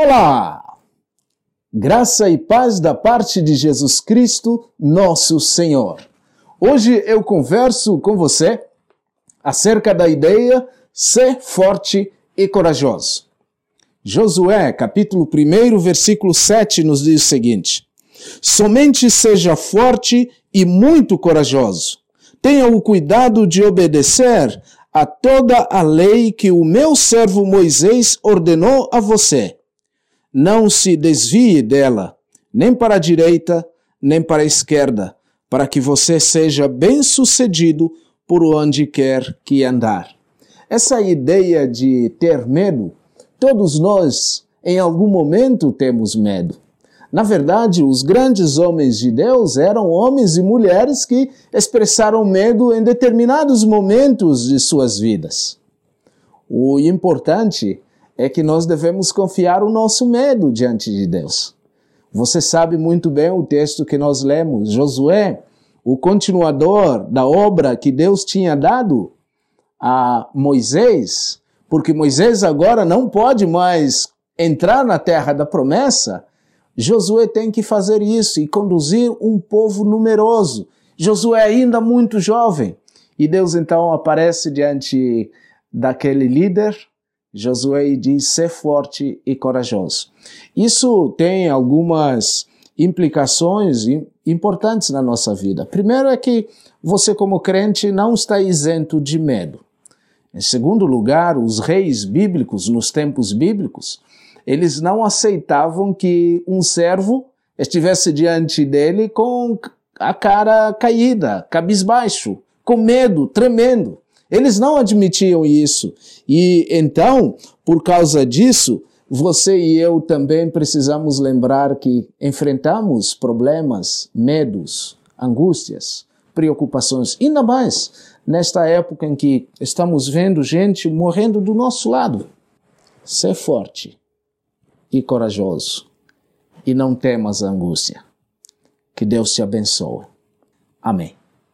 Olá! Graça e paz da parte de Jesus Cristo, nosso Senhor. Hoje eu converso com você acerca da ideia ser forte e corajoso. Josué, capítulo 1, versículo 7, nos diz o seguinte: Somente seja forte e muito corajoso. Tenha o cuidado de obedecer a toda a lei que o meu servo Moisés ordenou a você. Não se desvie dela, nem para a direita, nem para a esquerda, para que você seja bem-sucedido por onde quer que andar. Essa ideia de ter medo, todos nós em algum momento temos medo. Na verdade, os grandes homens de Deus eram homens e mulheres que expressaram medo em determinados momentos de suas vidas. O importante é que nós devemos confiar o nosso medo diante de Deus. Você sabe muito bem o texto que nós lemos, Josué, o continuador da obra que Deus tinha dado a Moisés, porque Moisés agora não pode mais entrar na terra da promessa, Josué tem que fazer isso e conduzir um povo numeroso. Josué ainda muito jovem. E Deus então aparece diante daquele líder, Josué, diz: ser forte e corajoso. Isso tem algumas implicações importantes na nossa vida. Primeiro é que você, como crente, não está isento de medo. Em segundo lugar, os reis bíblicos, nos tempos bíblicos, eles não aceitavam que um servo estivesse diante dele com a cara caída, cabisbaixo, com medo, tremendo. Eles não admitiam isso. E então, por causa disso, você e eu também precisamos lembrar que enfrentamos problemas, medos, angústias, preocupações, ainda mais nesta época em que estamos vendo gente morrendo do nosso lado. Ser forte e corajoso. E não temas a angústia. Que Deus te abençoe. Amém.